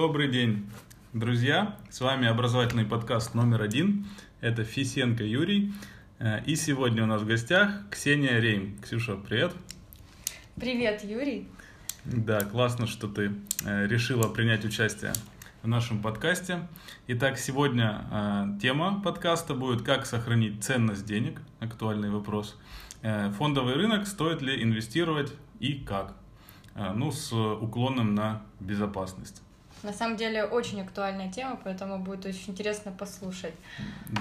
Добрый день, друзья! С вами образовательный подкаст номер один. Это Фисенко Юрий. Э, и сегодня у нас в гостях Ксения Рейм. Ксюша, привет! Привет, Юрий! Да, классно, что ты э, решила принять участие в нашем подкасте. Итак, сегодня э, тема подкаста будет «Как сохранить ценность денег?» Актуальный вопрос. Фондовый рынок, стоит ли инвестировать и как? Ну, с уклоном на безопасность. На самом деле очень актуальная тема, поэтому будет очень интересно послушать.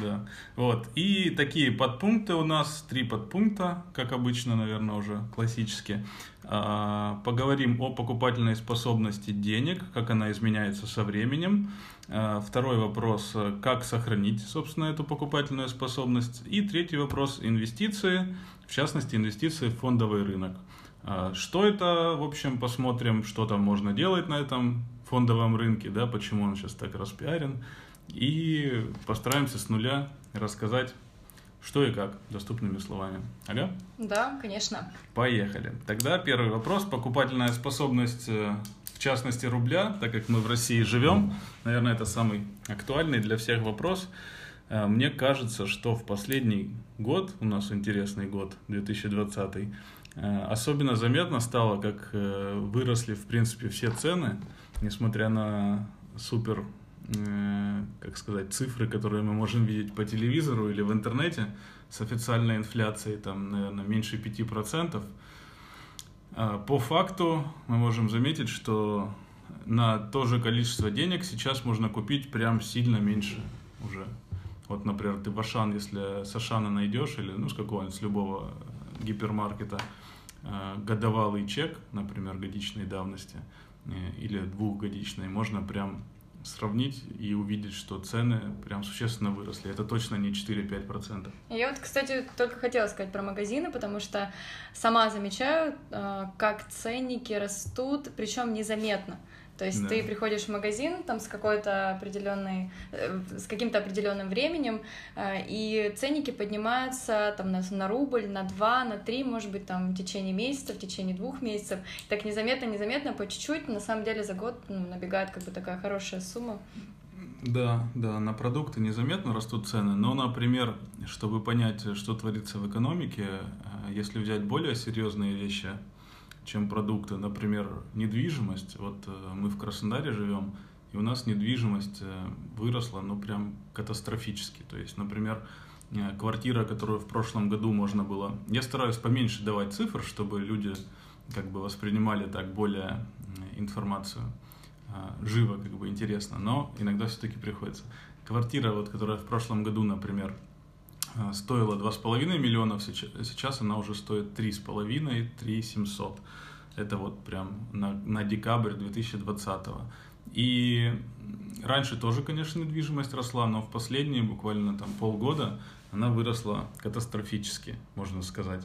Да. Вот. И такие подпункты у нас, три подпункта, как обычно, наверное, уже классические. А, поговорим о покупательной способности денег, как она изменяется со временем. А, второй вопрос, как сохранить, собственно, эту покупательную способность. И третий вопрос, инвестиции, в частности, инвестиции в фондовый рынок. А, что это, в общем, посмотрим, что там можно делать на этом фондовом рынке, да, почему он сейчас так распиарен, и постараемся с нуля рассказать, что и как, доступными словами. Ага? Да, конечно. Поехали. Тогда первый вопрос. Покупательная способность, э, в частности, рубля, так как мы в России живем, наверное, это самый актуальный для всех вопрос. Э, мне кажется, что в последний год, у нас интересный год, 2020, э, особенно заметно стало, как выросли, в принципе, все цены несмотря на супер, э, как сказать, цифры, которые мы можем видеть по телевизору или в интернете, с официальной инфляцией, там, наверное, меньше 5%, а по факту мы можем заметить, что на то же количество денег сейчас можно купить прям сильно меньше уже. Вот, например, ты в Ашан, если с Ашана найдешь, или ну, с какого-нибудь, с любого гипермаркета, э, годовалый чек, например, годичной давности, или двухгодичной, можно прям сравнить и увидеть, что цены прям существенно выросли. Это точно не 4-5%. Я вот, кстати, только хотела сказать про магазины, потому что сама замечаю, э, как ценники растут, причем незаметно. То есть да. ты приходишь в магазин там с какой-то определенной, э, с каким-то определенным временем, э, и ценники поднимаются там на, на рубль, на два, на три, может быть, там в течение месяца, в течение двух месяцев. И так незаметно, незаметно, по чуть-чуть, на самом деле за год ну, набегает как бы такая хорошая сумма. Да, да, на продукты незаметно растут цены, но, например, чтобы понять, что творится в экономике, э, если взять более серьезные вещи, чем продукты. Например, недвижимость. Вот э, мы в Краснодаре живем, и у нас недвижимость э, выросла, ну, прям катастрофически. То есть, например, э, квартира, которую в прошлом году можно было... Я стараюсь поменьше давать цифр, чтобы люди как бы воспринимали так более информацию живо, как бы интересно, но иногда все-таки приходится. Квартира, вот, которая в прошлом году, например, стоила 2,5 миллиона, сейчас она уже стоит 3,5, 3 700. Это вот прям на, на декабрь 2020. И раньше тоже, конечно, недвижимость росла, но в последние буквально там полгода она выросла катастрофически, можно сказать.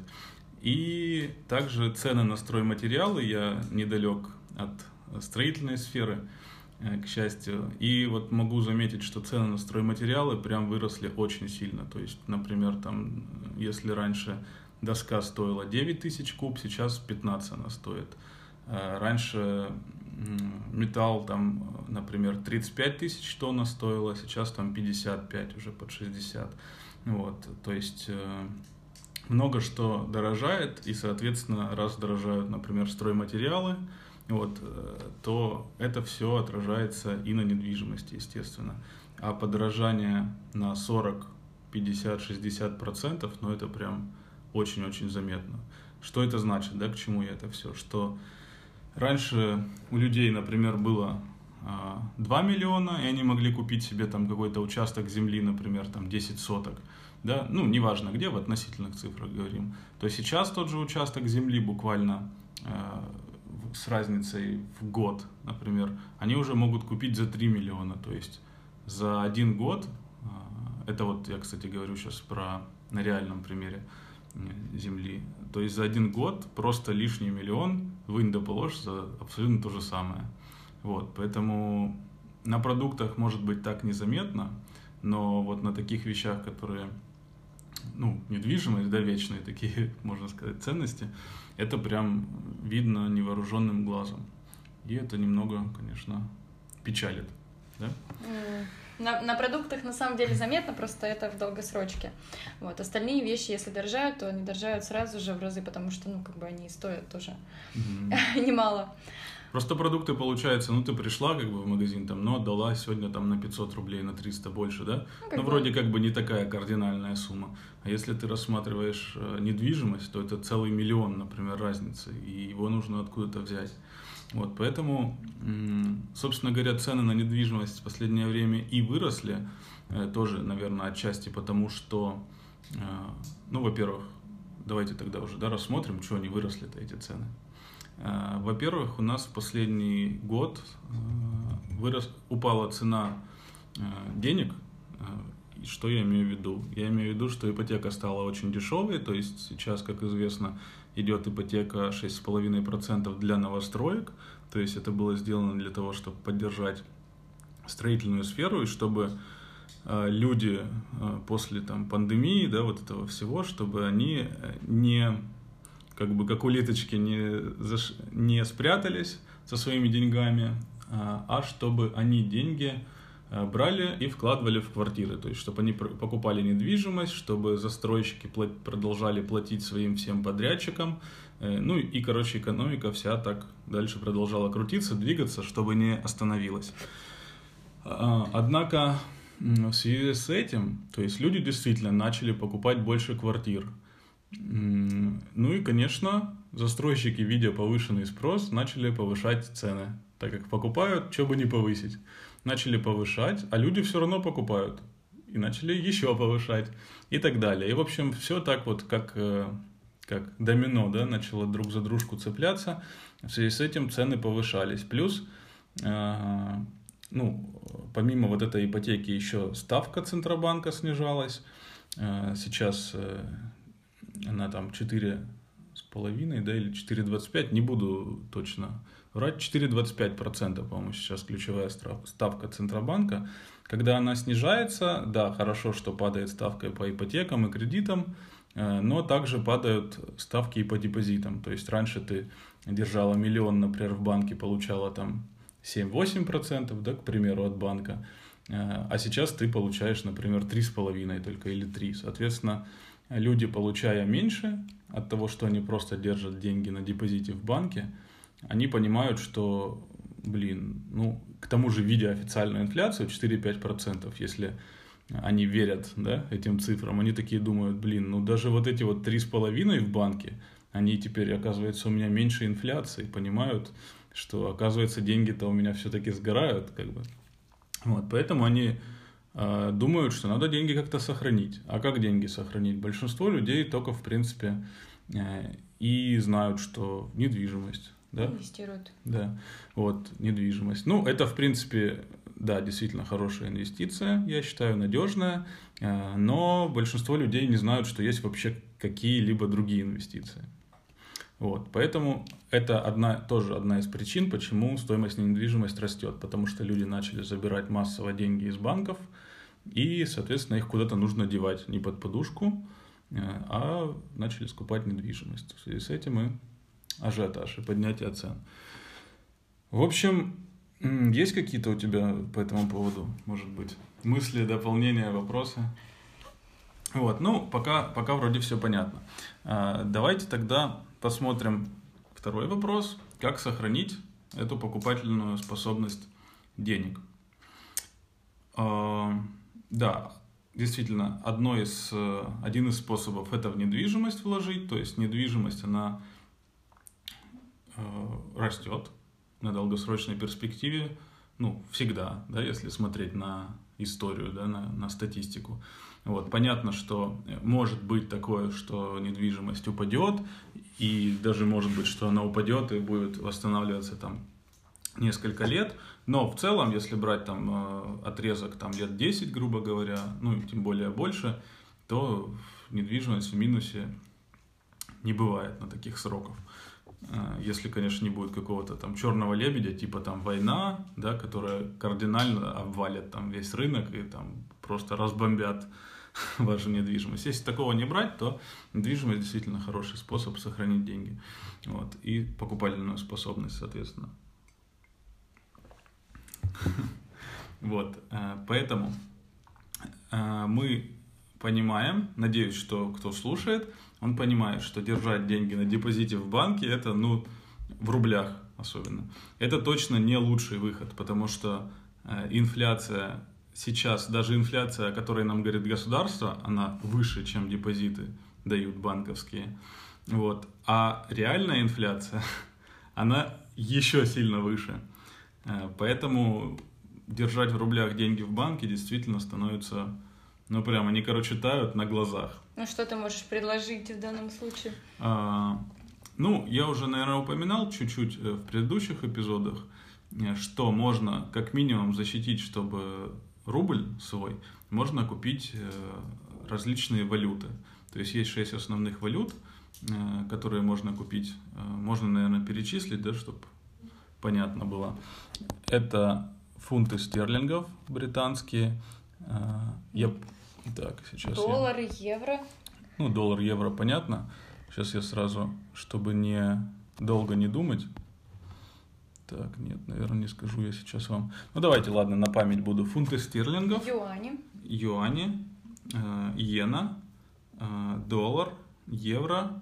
И также цены на стройматериалы, я недалек от строительной сферы, Э, к счастью. И вот могу заметить, что цены на стройматериалы прям выросли очень сильно. То есть, например, там, если раньше доска стоила 9 тысяч куб, сейчас 15 она стоит. Э, раньше металл там, например, 35 тысяч тонна стоила, сейчас там 55, уже под 60. Вот, то есть э, много что дорожает, и, соответственно, раз дорожают, например, стройматериалы, вот, э, то это все отражается и на недвижимости, естественно. А подорожание на 40, 50, 60 процентов, ну это прям очень-очень заметно. Что это значит, да, к чему я это все? Что раньше у людей, например, было 2 а, миллиона, и они могли купить себе там какой-то участок земли, например, там 10 соток, да, ну, неважно где, в относительных цифрах говорим, то сейчас тот же участок земли буквально а, с разницей в год, например, они уже могут купить за 3 миллиона. То есть за один год, а, это вот я, кстати, говорю сейчас про на реальном примере земли, то есть за один год просто лишний миллион вынь да положь за абсолютно то же самое. Вот, поэтому на продуктах может быть так незаметно, но вот на таких вещах, которые ну, недвижимость, да, вечные такие, можно сказать, ценности, это прям видно невооруженным глазом. И это немного, конечно, печалит. Да? На, на продуктах на самом деле заметно, просто это в долгосрочке. Вот. Остальные вещи, если дорожают, то они дорожают сразу же в разы, потому что, ну, как бы они стоят тоже mm-hmm. немало. Просто продукты, получается, ну, ты пришла как бы в магазин, там, но отдала сегодня там на 500 рублей, на 300 больше, да? Ну, ну вроде как бы не такая кардинальная сумма. А если ты рассматриваешь э, недвижимость, то это целый миллион, например, разницы, и его нужно откуда-то взять. Вот, поэтому, собственно говоря, цены на недвижимость в последнее время и выросли, э, тоже, наверное, отчасти потому, что, э, ну, во-первых, давайте тогда уже да, рассмотрим, что они выросли-то, эти цены. Э, во-первых, у нас в последний год вырос, упала цена денег. Что я имею в виду? Я имею в виду, что ипотека стала очень дешевой, то есть сейчас, как известно, идет ипотека 6,5% для новостроек, то есть это было сделано для того, чтобы поддержать строительную сферу и чтобы э, люди э, после там, пандемии, да, вот этого всего, чтобы они э, не, как бы, как улиточки, не, заш... не спрятались со своими деньгами, а, а чтобы они деньги Э, брали и вкладывали в квартиры, то есть чтобы они покупали недвижимость, чтобы застройщики продолжали платить своим всем подрядчикам, э, ну и, короче, экономика вся так дальше продолжала крутиться, двигаться, чтобы не остановилась. А, однако в связи с этим, то есть люди действительно начали покупать больше квартир. Ну и, конечно, застройщики, видя повышенный спрос, начали повышать цены, так как покупают, что бы не повысить начали повышать, а люди все равно покупают. И начали еще повышать и так далее. И, в общем, все так вот, как, э, как домино, да, начало друг за дружку цепляться. В связи с этим цены повышались. Плюс, э, ну, помимо вот этой ипотеки, еще ставка Центробанка снижалась. Э, сейчас она там 4 с половиной, да, или 4,25, не буду точно врать, 4,25%, по-моему, сейчас ключевая ставка Центробанка. Когда она снижается, да, хорошо, что падает ставка по ипотекам и кредитам, э, но также падают ставки и по депозитам. То есть раньше ты держала миллион, например, в банке, получала там 7-8%, да, к примеру, от банка, э, а сейчас ты получаешь, например, 3,5 только или 3. Соответственно, люди, получая меньше от того, что они просто держат деньги на депозите в банке, они понимают, что, блин, ну, к тому же, видя официальную инфляцию 4-5%, если они верят да, этим цифрам, они такие думают, блин, ну даже вот эти вот 3,5 в банке, они теперь, оказывается, у меня меньше инфляции, понимают, что, оказывается, деньги-то у меня все-таки сгорают, как бы. Вот, поэтому они думают, что надо деньги как-то сохранить. А как деньги сохранить? Большинство людей только, в принципе, э, и знают, что недвижимость, да? Инвестируют. Да, вот, недвижимость. Ну, это, в принципе, да, действительно хорошая инвестиция, я считаю, надежная, э, но большинство людей не знают, что есть вообще какие-либо другие инвестиции. Вот, поэтому это одна, тоже одна из причин, почему стоимость недвижимости растет, потому что люди начали забирать массово деньги из банков, и, соответственно, их куда-то нужно девать не под подушку, э, а начали скупать недвижимость. В связи с этим мы ажиотаж и поднятие цен. В общем, есть какие-то у тебя по этому поводу, может быть, мысли, дополнения, вопросы? Вот, ну, пока, пока вроде все понятно. А, давайте тогда посмотрим второй вопрос. Как сохранить эту покупательную способность денег? Да, действительно, одно из, э, один из способов это в недвижимость вложить, то есть недвижимость, она Э, растет на долгосрочной перспективе, ну, всегда, да, если смотреть на историю, да, на, на статистику. Вот, понятно, что может быть такое, что недвижимость упадет, и даже может быть, что она упадет и будет восстанавливаться там несколько лет, но в целом, если брать там э, отрезок там лет 10, грубо говоря, ну, тем более больше, то недвижимость в минусе не бывает на таких сроках. А, если, конечно, не будет какого-то там черного лебедя, типа там война, да, которая кардинально обвалит там весь рынок и там просто разбомбят вашу недвижимость. Если такого не брать, то недвижимость действительно хороший способ сохранить деньги. Вот, и покупательную способность, соответственно. Вот, поэтому мы понимаем, надеюсь, что кто слушает, он понимает, что держать деньги на депозите в банке это, ну, в рублях особенно, это точно не лучший выход, потому что инфляция сейчас даже инфляция, о которой нам говорит государство, она выше, чем депозиты дают банковские. Вот. А реальная инфляция, она еще сильно выше. Э, поэтому держать в рублях деньги в банке действительно становится, ну прямо, они, короче, тают на глазах. Ну что ты можешь предложить в данном случае? А, ну, я уже, наверное, упоминал чуть-чуть э, в предыдущих эпизодах, э, что можно как минимум защитить, чтобы рубль свой, можно купить различные валюты. То есть есть шесть основных валют, которые можно купить. Можно, наверное, перечислить, да, чтобы понятно было. Это фунты стерлингов британские. Я... Так, сейчас Доллар, я... евро. Ну, доллар, евро, понятно. Сейчас я сразу, чтобы не долго не думать, так, нет, наверное, не скажу я сейчас вам. Ну, давайте, ладно, на память буду. Фунты стерлингов. Юани. Юани, э, иена, э, доллар, евро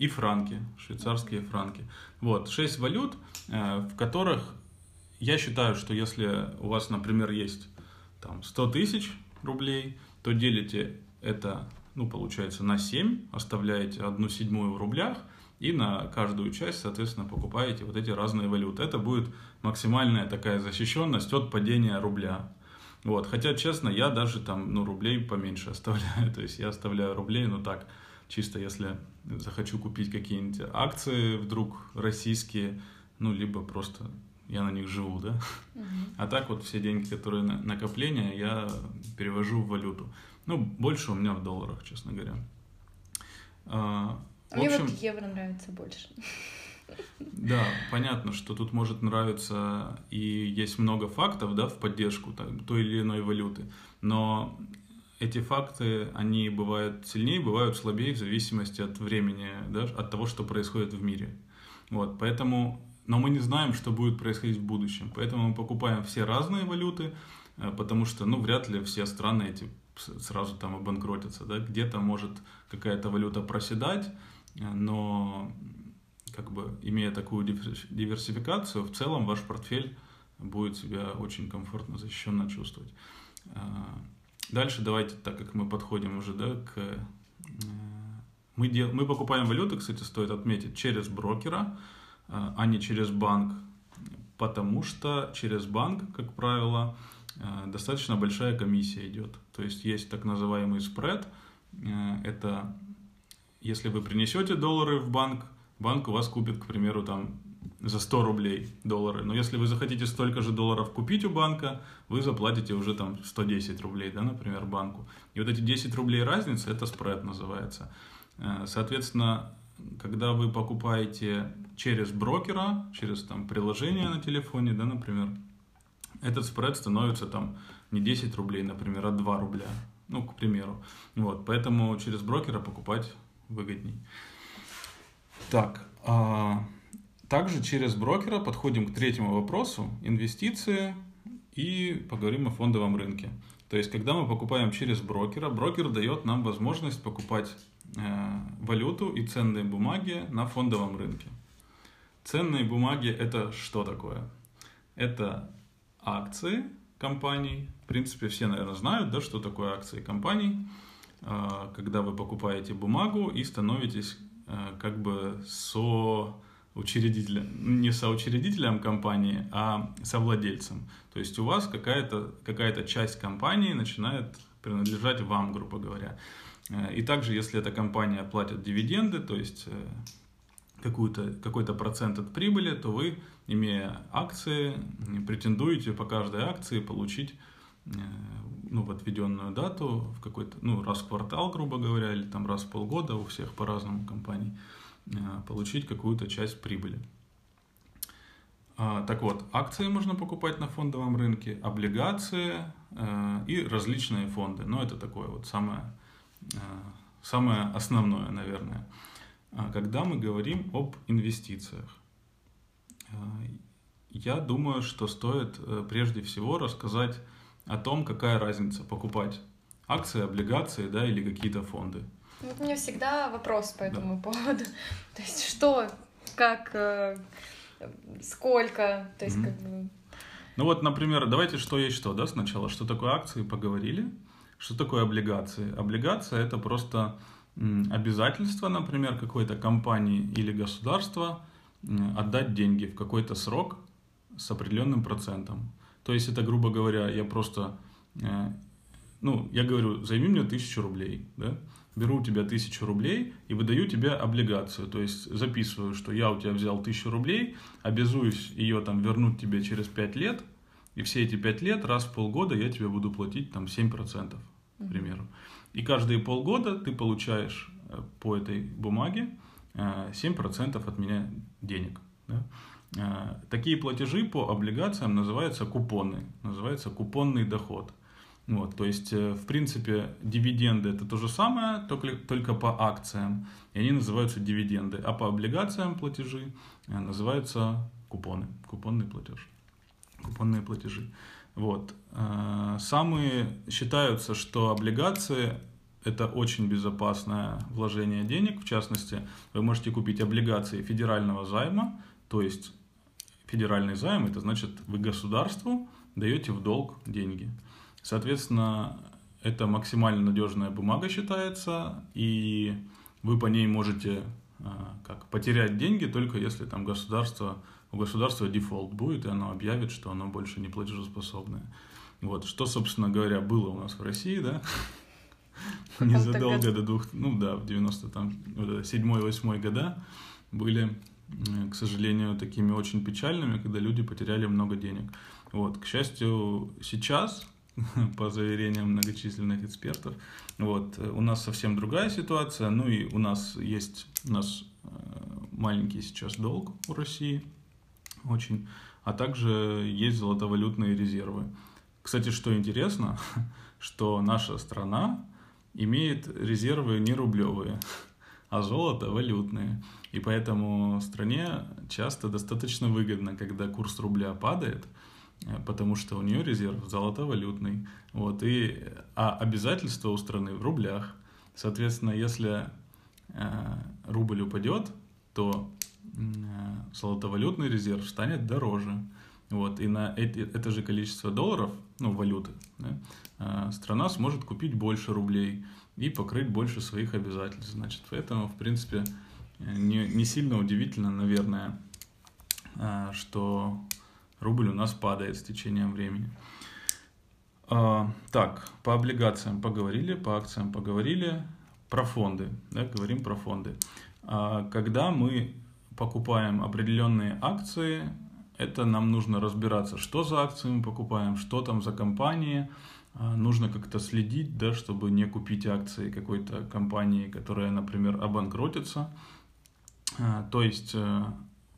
и франки, швейцарские франки. Вот, шесть валют, э, в которых я считаю, что если у вас, например, есть там 100 тысяч рублей, то делите это, ну, получается, на 7, оставляете одну седьмую в рублях – и на каждую часть, соответственно, покупаете вот эти разные валюты. Это будет максимальная такая защищенность от падения рубля. Вот. Хотя, честно, я даже там, ну, рублей поменьше оставляю. То есть я оставляю рублей, но так, чисто если захочу купить какие-нибудь акции вдруг российские, ну, либо просто я на них живу, да. Угу. А так вот все деньги, которые на накопления, я перевожу в валюту. Ну, больше у меня в долларах, честно говоря. А, Мне общем, вот евро нравится больше. Да, понятно, что тут может нравиться и есть много фактов, да, в поддержку там, той или иной валюты, но эти факты, они бывают сильнее, бывают слабее в зависимости от времени, да, от того, что происходит в мире. Вот, поэтому, но мы не знаем, что будет происходить в будущем, поэтому мы покупаем все разные валюты, э, потому что, ну, вряд ли все страны эти сразу там обанкротятся, да, где-то может какая-то валюта проседать, но как бы имея такую диверсификацию, в целом ваш портфель будет себя очень комфортно, защищенно чувствовать. Дальше давайте, так как мы подходим уже да, к... Э, мы, дел... мы покупаем валюту, кстати, стоит отметить, через брокера, а, а не через банк, потому что через банк, как правило, э, достаточно большая комиссия идет. То есть есть так называемый спред, э, это если вы принесете доллары в банк, банк у вас купит, к примеру, там за 100 рублей доллары. Но если вы захотите столько же долларов купить у банка, вы заплатите уже там 110 рублей, да, например, банку. И вот эти 10 рублей разница, это спред называется. Э, соответственно, когда вы покупаете через брокера, через там приложение на телефоне, да, например, этот спред становится там не 10 рублей, например, а 2 рубля. Ну, к примеру. Вот, поэтому через брокера покупать выгодней. Так, а, также через брокера подходим к третьему вопросу – инвестиции и поговорим о фондовом рынке. То есть, когда мы покупаем через брокера, брокер дает нам возможность покупать э, валюту и ценные бумаги на фондовом рынке. Ценные бумаги – это что такое? Это акции компаний. В принципе, все, наверное, знают, да, что такое акции компаний. А, когда вы покупаете бумагу и становитесь а, как бы со учредителем, не соучредителем компании, а совладельцем. То есть у вас какая-то какая часть компании начинает принадлежать вам, грубо говоря. А, и также, если эта компания платит дивиденды, то есть э, какую-то, какой-то процент от прибыли, то вы, имея акции, претендуете по каждой акции получить э, ну, в отведенную дату, в какой-то, ну, раз в квартал, грубо говоря, или там раз в полгода, у всех по-разному компаний, э, получить какую-то часть прибыли. А, так вот, акции можно покупать на фондовом рынке, облигации э, и различные фонды. Но это такое вот самое, э, самое основное, наверное. А когда мы говорим об инвестициях, я думаю, что стоит э, прежде всего рассказать о том, какая разница покупать акции, облигации, да, или какие-то фонды. Вот у меня всегда вопрос по этому да. поводу. То есть что, как, э, сколько, то есть mm-hmm. как бы... Ну вот, например, давайте что есть что, да, сначала. Что такое акции, поговорили. Что такое облигации? Облигация — это просто обязательство, например, какой-то компании или государства отдать деньги в какой-то срок с определенным процентом. То есть это, грубо говоря, я просто, э, ну, я говорю, займи мне тысячу рублей, да, беру у тебя тысячу рублей и выдаю тебе облигацию, то есть записываю, что я у тебя взял тысячу рублей, обязуюсь ее там вернуть тебе через пять лет, и все эти пять лет раз в полгода я тебе буду платить там 7%, к примеру. И каждые полгода ты получаешь э, по этой бумаге 7% э, от меня денег. Да? Э, такие платежи по облигациям называются купоны, называется купонный доход. Вот, то есть, в принципе, дивиденды это то же самое, только, только по акциям, и они называются дивиденды, а по облигациям платежи называются купоны, купонный платеж, купонные платежи. Вот. Э, самые считаются, что облигации это очень безопасное вложение денег. В частности, вы можете купить облигации федерального займа, то есть федеральный займ, это значит вы государству даете в долг деньги. Соответственно, это максимально надежная бумага считается, и вы по ней можете э, как, потерять деньги только если там государство у государства дефолт будет, и оно объявит, что оно больше не платежеспособное. Вот, что, собственно говоря, было у нас в России, да, незадолго до двух, ну да, в 90 там, седьмой, восьмой года были, к сожалению, такими очень печальными, когда люди потеряли много денег. Вот, к счастью, сейчас, по заверениям многочисленных экспертов, вот, у нас совсем другая ситуация, ну и у нас есть, у нас э, маленький сейчас долг у России, очень. А также есть золотовалютные резервы. Кстати, что интересно, что наша страна имеет резервы не рублевые, а золото валютные. И поэтому стране часто достаточно выгодно, когда курс рубля падает, потому что у нее резерв золотовалютный. Вот, и, а обязательства у страны в рублях. Соответственно, если э, рубль упадет, то Э, золотовалютный резерв станет дороже. Вот, и на эти, это же количество долларов, ну, валюты, да, э, страна сможет купить больше рублей и покрыть больше своих обязательств. Значит, поэтому, в принципе, не, не сильно удивительно, наверное, э, что рубль у нас падает с течением времени. Так, по облигациям поговорили, по акциям поговорили, про фонды, да, говорим про фонды. Когда мы покупаем определенные акции, это нам нужно разбираться, что за акции мы покупаем, что там за компании. А, нужно как-то следить, да, чтобы не купить акции какой-то компании, которая, например, обанкротится. А, то есть, э,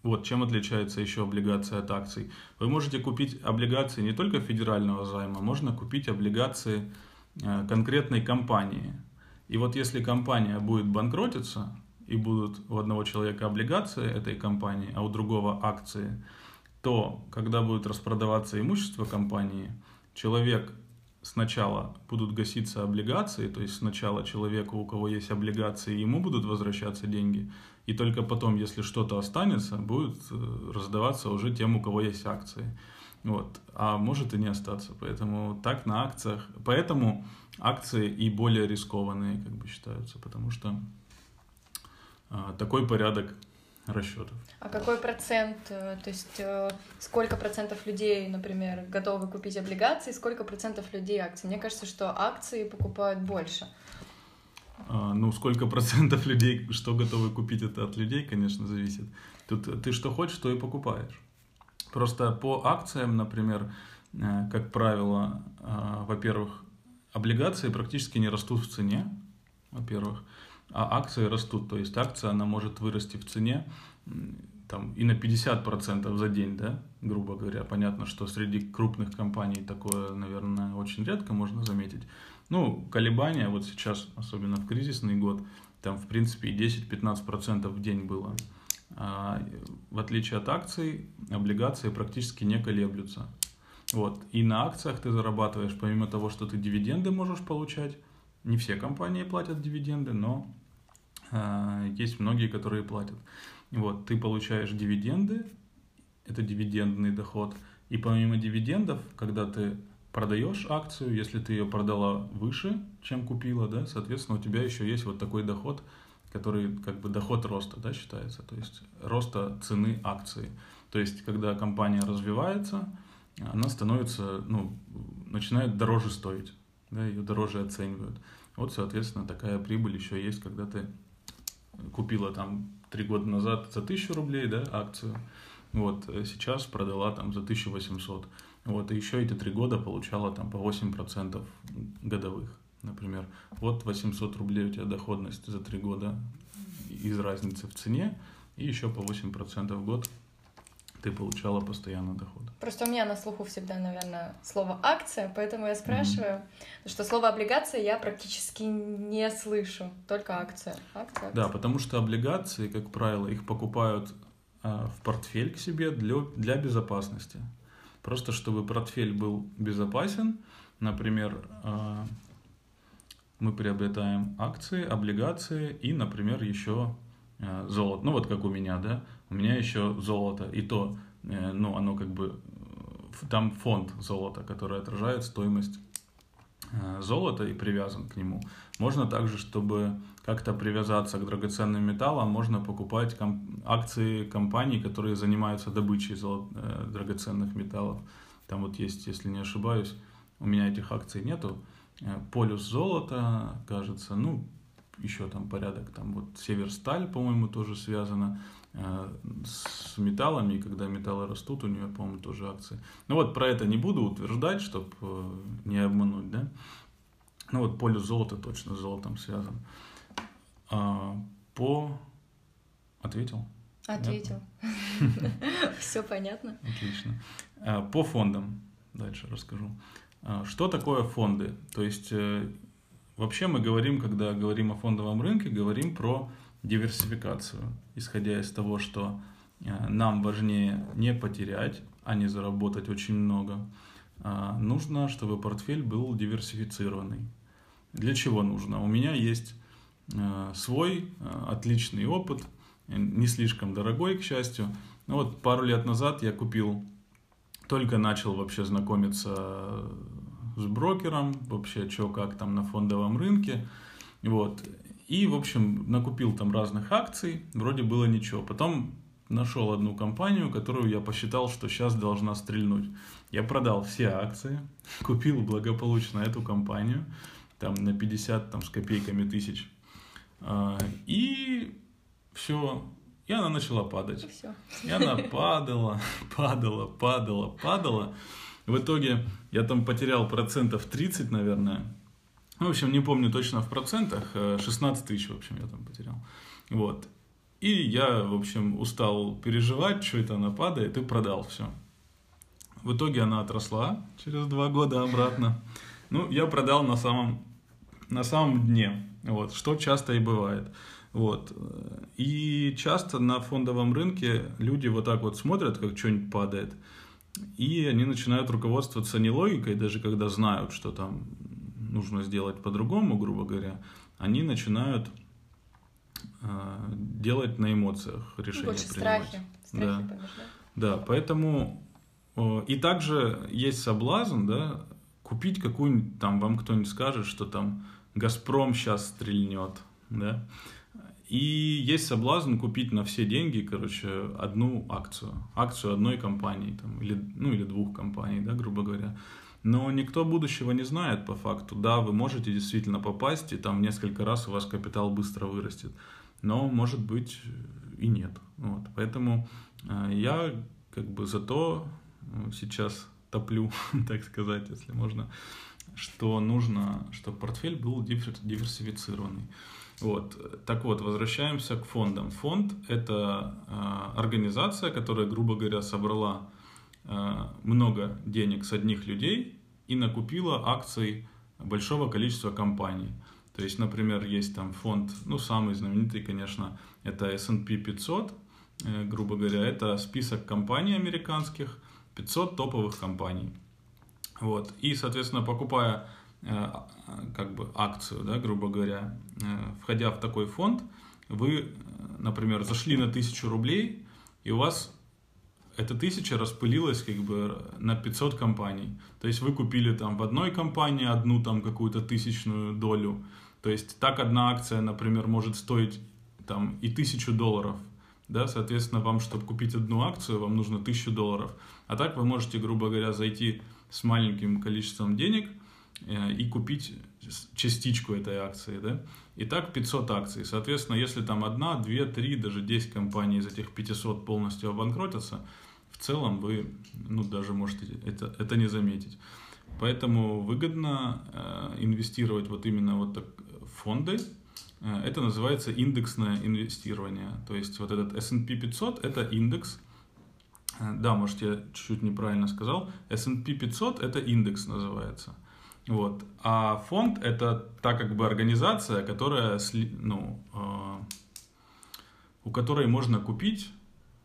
вот чем отличается еще облигация от акций. Вы можете купить облигации не только федерального займа, можно купить облигации э, конкретной компании. И вот если компания будет банкротиться, и будут у одного человека облигации этой компании, а у другого акции, то когда будет распродаваться имущество компании, человек сначала будут гаситься облигации, то есть сначала человеку, у кого есть облигации, ему будут возвращаться деньги, и только потом, если что-то останется, будет э, раздаваться уже тем, у кого есть акции. Вот. А может и не остаться. Поэтому так на акциях. Поэтому акции и более рискованные, как бы считаются, потому что а, такой порядок расчетов. А какой процент, э, то есть э, сколько процентов людей, например, готовы купить облигации, сколько процентов людей акции? Мне кажется, что акции покупают больше. А, ну, сколько процентов людей, что готовы купить, это от людей, конечно, зависит. Тут ты что хочешь, то и покупаешь. Просто по акциям, например, э, как правило, во-первых, облигации практически не растут в цене, во-первых а акции растут. То есть акция, она может вырасти в цене там, и на 50% за день, да, грубо говоря. Понятно, что среди крупных компаний такое, наверное, очень редко можно заметить. Ну, колебания вот сейчас, особенно в кризисный год, там, в принципе, и 10-15% в день было. А, в отличие от акций, облигации практически не колеблются. Вот. И на акциях ты зарабатываешь, помимо того, что ты дивиденды можешь получать, не все компании платят дивиденды, но есть многие, которые платят. Вот, ты получаешь дивиденды, это дивидендный доход, и помимо дивидендов, когда ты продаешь акцию, если ты ее продала выше, чем купила, да, соответственно, у тебя еще есть вот такой доход, который как бы доход роста, да, считается, то есть роста цены акции. То есть, когда компания развивается, она становится, ну, начинает дороже стоить, да, ее дороже оценивают. Вот, соответственно, такая прибыль еще есть, когда ты купила там три года назад за 1000 рублей, да, акцию, вот, э, сейчас продала там за 1800. Вот, и еще эти три года получала там по 8% годовых, например. Вот 800 рублей у тебя доходность за три года из разницы в цене, и еще по 8% в год ты получала постоянно доход. Просто у меня на слуху всегда, наверное, слово акция, поэтому я спрашиваю, mm-hmm. что слово облигация я практически не слышу, только акция. акция, акция. Да, потому что облигации, как правило, их покупают э, в портфель к себе для, для безопасности. Просто чтобы портфель был безопасен, например, э, мы приобретаем акции, облигации и, например, еще э, золото. Ну вот как у меня, да, у меня еще золото, и то, э, ну, оно как бы, э, там фонд золота, который отражает стоимость э, золота и привязан к нему. Можно также, чтобы как-то привязаться к драгоценным металлам, можно покупать ком- акции компаний, которые занимаются добычей золот- драгоценных металлов. Там вот есть, если не ошибаюсь, у меня этих акций нету. Полюс золота, кажется, ну, еще там порядок, там вот Северсталь, по-моему, тоже связано. Э, с металлами, и когда металлы растут, у нее, по-моему, тоже акции. Ну вот про это не буду утверждать, чтобы э, не обмануть, да. Ну вот полюс золота точно с золотом связан. А, по... Ответил? Ответил. Все понятно. Отлично. А, по фондам дальше расскажу. А, что такое фонды? То есть э, вообще мы говорим, когда говорим о фондовом рынке, говорим про диверсификацию, исходя из того, что э, нам важнее не потерять, а не заработать очень много. А, нужно, чтобы портфель был диверсифицированный. Для чего нужно? У меня есть э, свой э, отличный опыт, не слишком дорогой, к счастью. Ну вот пару лет назад я купил, только начал вообще знакомиться с брокером, вообще что как там на фондовом рынке. Вот. И, в общем, накупил там разных акций, вроде было ничего. Потом нашел одну компанию, которую я посчитал, что сейчас должна стрельнуть. Я продал все акции, купил благополучно эту компанию, там на 50 там, с копейками тысяч. А, и все, и она начала падать. И, все. и она падала, падала, падала, падала. В итоге я там потерял процентов 30, наверное. Ну, в общем, не помню точно в процентах, 16 э, тысяч, в общем, я там потерял. Вот. И я, в общем, устал переживать, что это она падает, и продал все. В итоге она отросла через два года обратно. Ну, я продал на самом, на самом дне, вот, что часто и бывает. Вот. И часто на фондовом рынке люди вот так вот смотрят, как что-нибудь падает, и они начинают руководствоваться не логикой, даже когда знают, что там нужно сделать по-другому, грубо говоря, они начинают э, делать на эмоциях решения Больше принимать. Страхи. Страхи да. да, поэтому э, и также есть соблазн, да, купить какую-нибудь, там вам кто-нибудь скажет, что там Газпром сейчас стрельнет, да, и есть соблазн купить на все деньги, короче, одну акцию, акцию одной компании, там, или, ну, или двух компаний, да, грубо говоря. Но никто будущего не знает по факту. Да, вы можете действительно попасть, и там несколько раз у вас капитал быстро вырастет. Но может быть и нет. Вот. Поэтому э, я как бы за то э, сейчас топлю, так сказать, если можно, что нужно, чтобы портфель был диверсифицированный. Вот. Так вот, возвращаемся к фондам. Фонд – это э, организация, которая, грубо говоря, собрала много денег с одних людей и накупила акций большого количества компаний. То есть, например, есть там фонд, ну, самый знаменитый, конечно, это S&P 500, э, грубо говоря, это список компаний американских, 500 топовых компаний. Вот. И, соответственно, покупая э, как бы акцию, да, грубо говоря, входя в такой фонд, вы, например, зашли на 1000 рублей, и у вас эта тысяча распылилась как бы на 500 компаний. То есть вы купили там в одной компании одну там какую-то тысячную долю. То есть так одна акция, например, может стоить там и тысячу долларов. Да, соответственно, вам, чтобы купить одну акцию, вам нужно тысячу долларов. А так вы можете, грубо говоря, зайти с маленьким количеством денег и купить частичку этой акции, да. И так 500 акций. Соответственно, если там одна, две, три, даже 10 компаний из этих 500 полностью обанкротятся, в целом вы, ну, даже можете это, это не заметить. Поэтому выгодно э, инвестировать вот именно вот так в фонды. Э, это называется индексное инвестирование. То есть вот этот S&P 500 это индекс. Э, да, может я чуть-чуть неправильно сказал. S&P 500 это индекс называется. Вот. А фонд это та как бы организация, которая, ну, э, у которой можно купить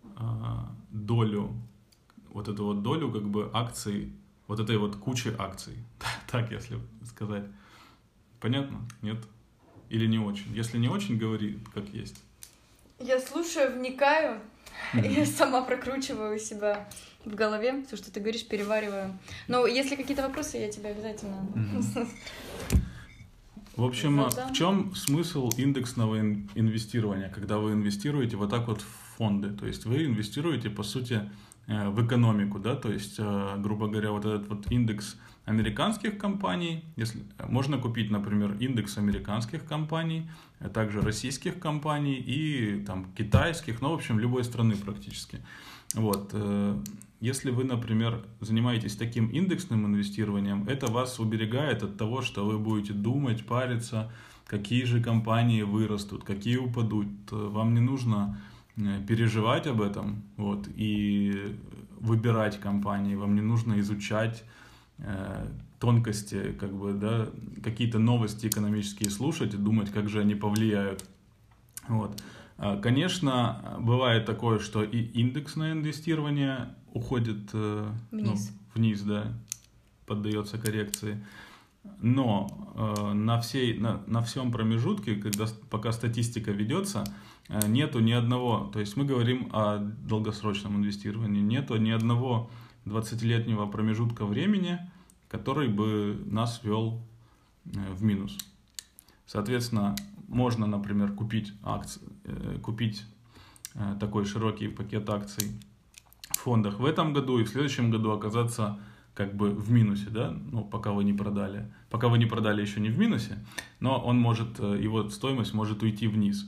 э, долю, вот эту вот долю как бы акций, вот этой вот кучи акций. так, если сказать. Понятно? Нет? Или не очень? Если не очень, говори как есть. Я слушаю, вникаю, и сама прокручиваю себя в голове, все, что ты говоришь, перевариваю. Но если какие-то вопросы, я тебе обязательно... В общем, Задам. в чем смысл индексного инвестирования, когда вы инвестируете вот так вот в фонды? То есть вы инвестируете, по сути, в экономику, да, то есть, э, грубо говоря, вот этот вот индекс американских компаний, если можно купить, например, индекс американских компаний, а также российских компаний и там китайских, ну, в общем, любой страны практически. Вот. Э, если вы, например, занимаетесь таким индексным инвестированием, это вас уберегает от того, что вы будете думать, париться, какие же компании вырастут, какие упадут. Вам не нужно э, переживать об этом вот, и выбирать компании, вам не нужно изучать э, тонкости, как бы, да, какие-то новости экономические слушать и думать, как же они повлияют. Вот. А, конечно, бывает такое, что и индексное инвестирование уходит э, ну, вниз, ну, вниз да, поддается коррекции. Но э, на, всей, на, на всем промежутке, когда, пока статистика ведется, э, нету ни одного, то есть мы говорим о долгосрочном инвестировании, нету ни одного 20-летнего промежутка времени, который бы нас вел э, в минус. Соответственно, можно, например, купить, акции, э, купить э, такой широкий пакет акций в фондах в этом году и в следующем году оказаться как бы в минусе, да, ну, пока вы не продали. Пока вы не продали, еще не в минусе, но он может, э, его стоимость может уйти вниз.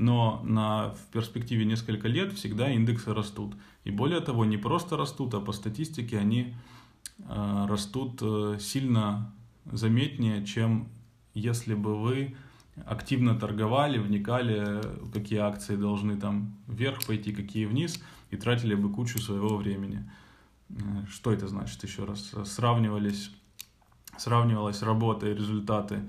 Но на, в перспективе несколько лет всегда индексы растут. И более того, не просто растут, а по статистике они э, растут сильно заметнее, чем если бы вы активно торговали, вникали, какие акции должны там вверх пойти, какие вниз, и тратили бы кучу своего времени. Э, что это значит еще раз? Сравнивались, сравнивалась работа и результаты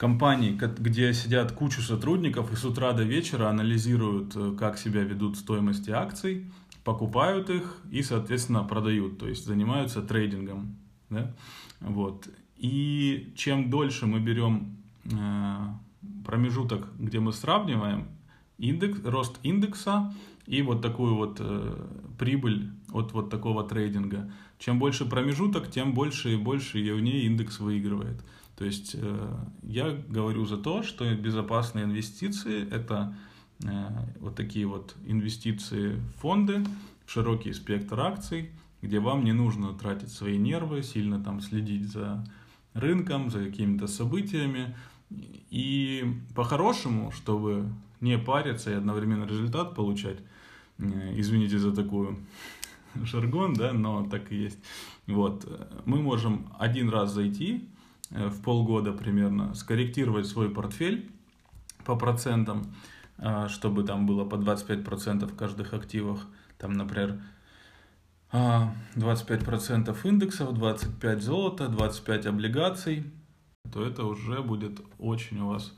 компаний, где сидят кучу сотрудников и с утра до вечера анализируют, э, как себя ведут стоимости акций, покупают их и, соответственно, продают, то есть занимаются трейдингом. Да? Вот. И чем дольше мы берем Э, промежуток, где мы сравниваем индекс, рост индекса и вот такую вот э, прибыль от вот такого трейдинга. Чем больше промежуток, тем больше и больше и в ней индекс выигрывает. То есть э, я говорю за то, что безопасные инвестиции это э, вот такие вот инвестиции в фонды, широкий спектр акций, где вам не нужно тратить свои нервы, сильно там следить за рынком, за какими-то событиями. И по-хорошему, чтобы не париться и одновременно результат получать, э, извините за такую жаргон, да, но так и есть. Вот, мы можем один раз зайти в полгода примерно, скорректировать свой портфель по процентам, э, чтобы там было по 25% в каждых активах, там, например, 25% индексов, 25 золота, 25 облигаций, то это уже будет очень у вас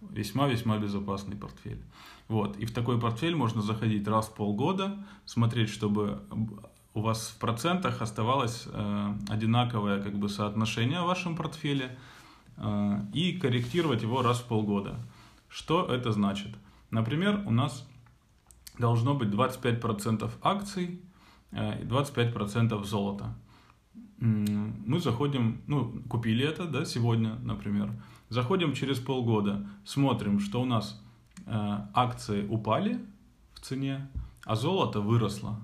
весьма-весьма безопасный портфель. Вот. И в такой портфель можно заходить раз в полгода, смотреть, чтобы у вас в процентах оставалось э, одинаковое как бы, соотношение в вашем портфеле э, и корректировать его раз в полгода. Что это значит? Например, у нас должно быть 25% акций э, и 25% золота. Мы заходим, ну, купили это, да, сегодня, например. Заходим через полгода, смотрим, что у нас э, акции упали в цене, а золото выросло.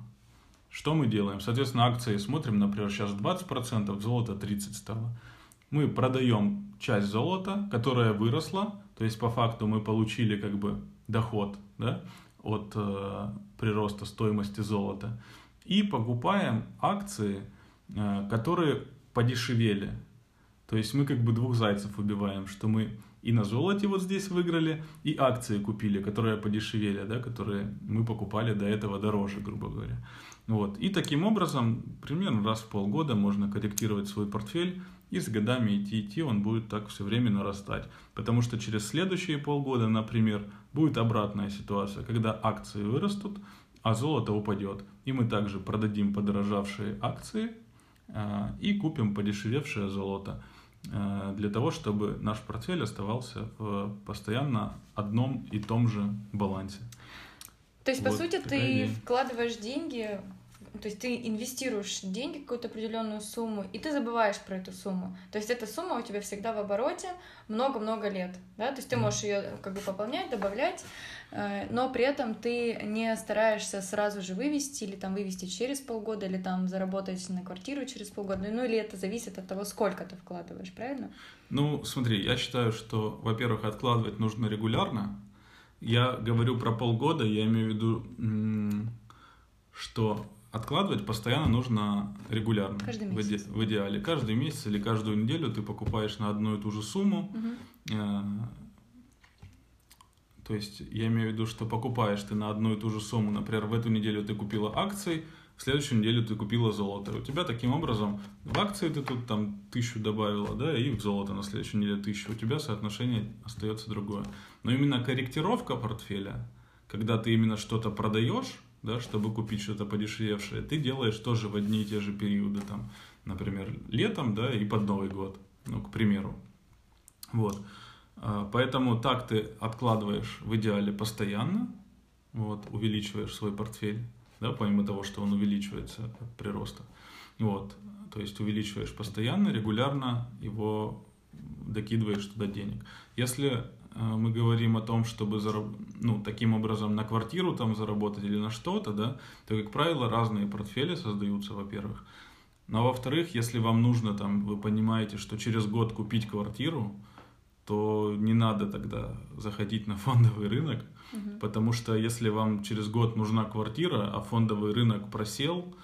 Что мы делаем? Соответственно, акции смотрим, например, сейчас 20%, золото 30% стало. Мы продаем часть золота, которая выросла, то есть по факту мы получили как бы доход да, от э, прироста стоимости золота, и покупаем акции, э, которые подешевели. То есть мы как бы двух зайцев убиваем, что мы и на золоте вот здесь выиграли, и акции купили, которые подешевели, да, которые мы покупали до этого дороже, грубо говоря. Вот. И таким образом, примерно раз в полгода можно корректировать свой портфель, и с годами идти, идти, он будет так все время нарастать. Потому что через следующие полгода, например, будет обратная ситуация, когда акции вырастут, а золото упадет. И мы также продадим подорожавшие акции э, и купим подешевевшее золото э, для того, чтобы наш портфель оставался в постоянно одном и том же балансе. То есть, вот, по сути, ты идея. вкладываешь деньги то есть ты инвестируешь деньги, какую-то определенную сумму, и ты забываешь про эту сумму. То есть эта сумма у тебя всегда в обороте много-много лет. Да? То есть ты можешь ее как бы пополнять, добавлять, э, но при этом ты не стараешься сразу же вывести или там вывести через полгода, или там заработать на квартиру через полгода. Ну или это зависит от того, сколько ты вкладываешь, правильно? Ну, смотри, я считаю, что, во-первых, откладывать нужно регулярно. Я говорю про полгода, я имею в виду, что Откладывать постоянно нужно регулярно. Каждый месяц. В, иде, в идеале. Каждый месяц или каждую неделю ты покупаешь на одну и ту же сумму. Угу. то есть я имею в виду, что покупаешь ты на одну и ту же сумму. Например, в эту неделю ты купила акции, в следующую неделю ты купила золото. У тебя таким образом в акции ты тут там тысячу добавила, да, и в золото на следующую неделю тысячу. У тебя соотношение остается другое. Но именно корректировка портфеля, когда ты именно что-то продаешь, да, чтобы купить что-то подешевевшее, ты делаешь тоже в одни и те же периоды, там, например, летом, да, и под Новый год, ну, к примеру. Вот. А, поэтому так ты откладываешь в идеале постоянно, вот, увеличиваешь свой портфель, да, помимо того, что он увеличивается от прироста. Вот, то есть увеличиваешь постоянно, регулярно его докидываешь туда денег. Если мы говорим о том, чтобы зараб... ну, таким образом на квартиру там заработать или на что-то, да, то, как правило, разные портфели создаются, во-первых. Но, во-вторых, если вам нужно, там, вы понимаете, что через год купить квартиру, то не надо тогда заходить на фондовый рынок, угу. потому что если вам через год нужна квартира, а фондовый рынок просел,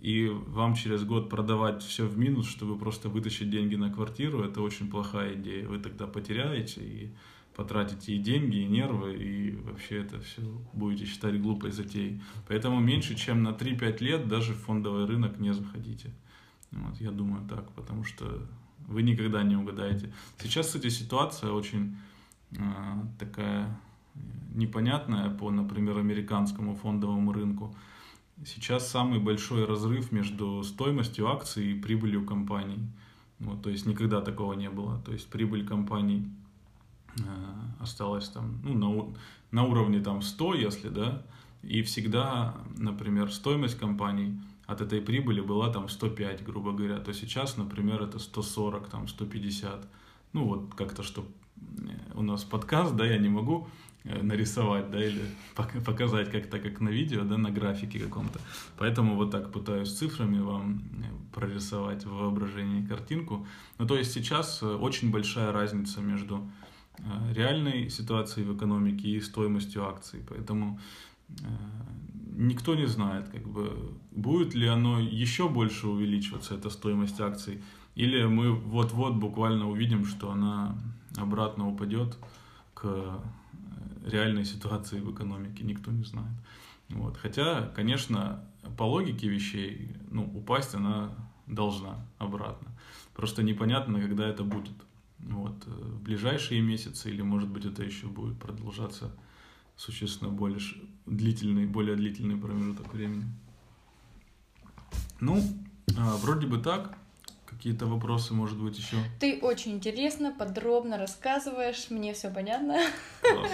и вам через год продавать все в минус, чтобы просто вытащить деньги на квартиру, это очень плохая идея. Вы тогда потеряете и потратите и деньги, и нервы, и вообще это все будете считать глупой затеей. Поэтому меньше, чем на 3-5 лет даже в фондовый рынок не заходите. Вот, я думаю так, потому что вы никогда не угадаете. Сейчас, кстати, ситуация очень э, такая непонятная по, например, американскому фондовому рынку. Сейчас самый большой разрыв между стоимостью акций и прибылью компаний. Вот, то есть никогда такого не было. То есть прибыль компаний осталось там, ну, на, на уровне там 100, если, да, и всегда, например, стоимость компаний от этой прибыли была там 105, грубо говоря, то сейчас, например, это 140, там 150. Ну вот как-то, что у нас подкаст, да, я не могу э, нарисовать, да, или показать как-то, как на видео, да, на графике каком-то. Поэтому вот так пытаюсь цифрами вам э, прорисовать в воображении картинку. Ну, то есть сейчас очень большая разница между Э, реальной ситуацией в экономике и стоимостью акций. Поэтому э, никто не знает, как бы, будет ли оно еще больше увеличиваться, эта стоимость акций, или мы вот-вот буквально увидим, что она обратно упадет к э, реальной ситуации в экономике, никто не знает. Вот. Хотя, конечно, по логике вещей, ну, упасть она должна обратно. Просто непонятно, когда это будет. Вот, в ближайшие месяцы, или, может быть, это еще будет продолжаться существенно более длительный, более длительный промежуток времени. Ну, а, вроде бы так. Какие-то вопросы, может быть, еще? Ты очень интересно, подробно рассказываешь, мне все понятно. Класс.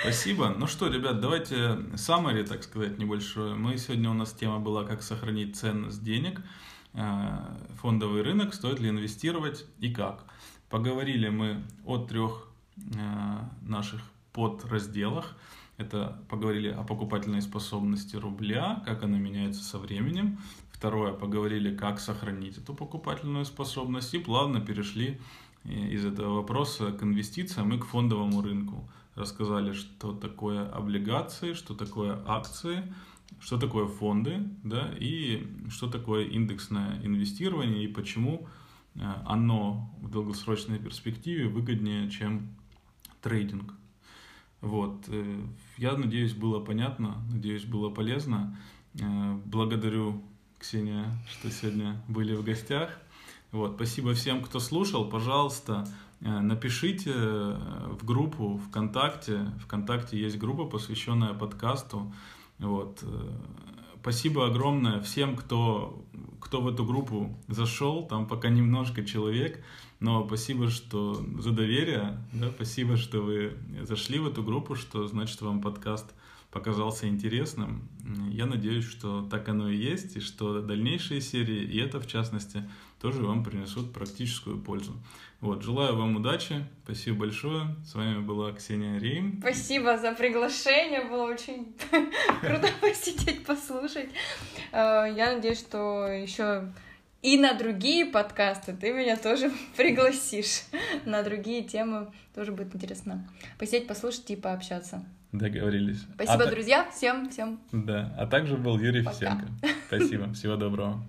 Спасибо. Ну что, ребят, давайте summary, так сказать, небольшое. Мы сегодня у нас тема была, как сохранить ценность денег, фондовый рынок, стоит ли инвестировать и как. Поговорили мы о трех а, наших подразделах. Это поговорили о покупательной способности рубля, как она меняется со временем. Второе, поговорили, как сохранить эту покупательную способность. И плавно перешли э, из этого вопроса к инвестициям и к фондовому рынку. Рассказали, что такое облигации, что такое акции, что такое фонды, да, и что такое индексное инвестирование и почему э, оно в долгосрочной перспективе выгоднее, чем трейдинг. Вот. Э, я надеюсь, было понятно, надеюсь, было полезно. Э, благодарю, Ксения, что сегодня были в гостях. Вот. Спасибо всем, кто слушал. Пожалуйста, напишите в группу ВКонтакте. ВКонтакте есть группа, посвященная подкасту. Вот. Спасибо огромное всем, кто, кто в эту группу зашел. Там пока немножко человек. Но спасибо, что за доверие, да, спасибо, что вы зашли в эту группу, что значит вам подкаст показался интересным. Я надеюсь, что так оно и есть, и что дальнейшие серии, и это в частности, тоже вам принесут практическую пользу. Вот, желаю вам удачи, спасибо большое. С вами была Ксения Рейм. Спасибо за приглашение, было очень круто посидеть, послушать. Э, я надеюсь, что еще и на другие подкасты ты меня тоже пригласишь. На другие темы тоже будет интересно посидеть, послушать и пообщаться. Договорились. Спасибо, а друзья. Всем, всем. Да. А также был Юрий Пока. Фисенко. Спасибо. Всего доброго.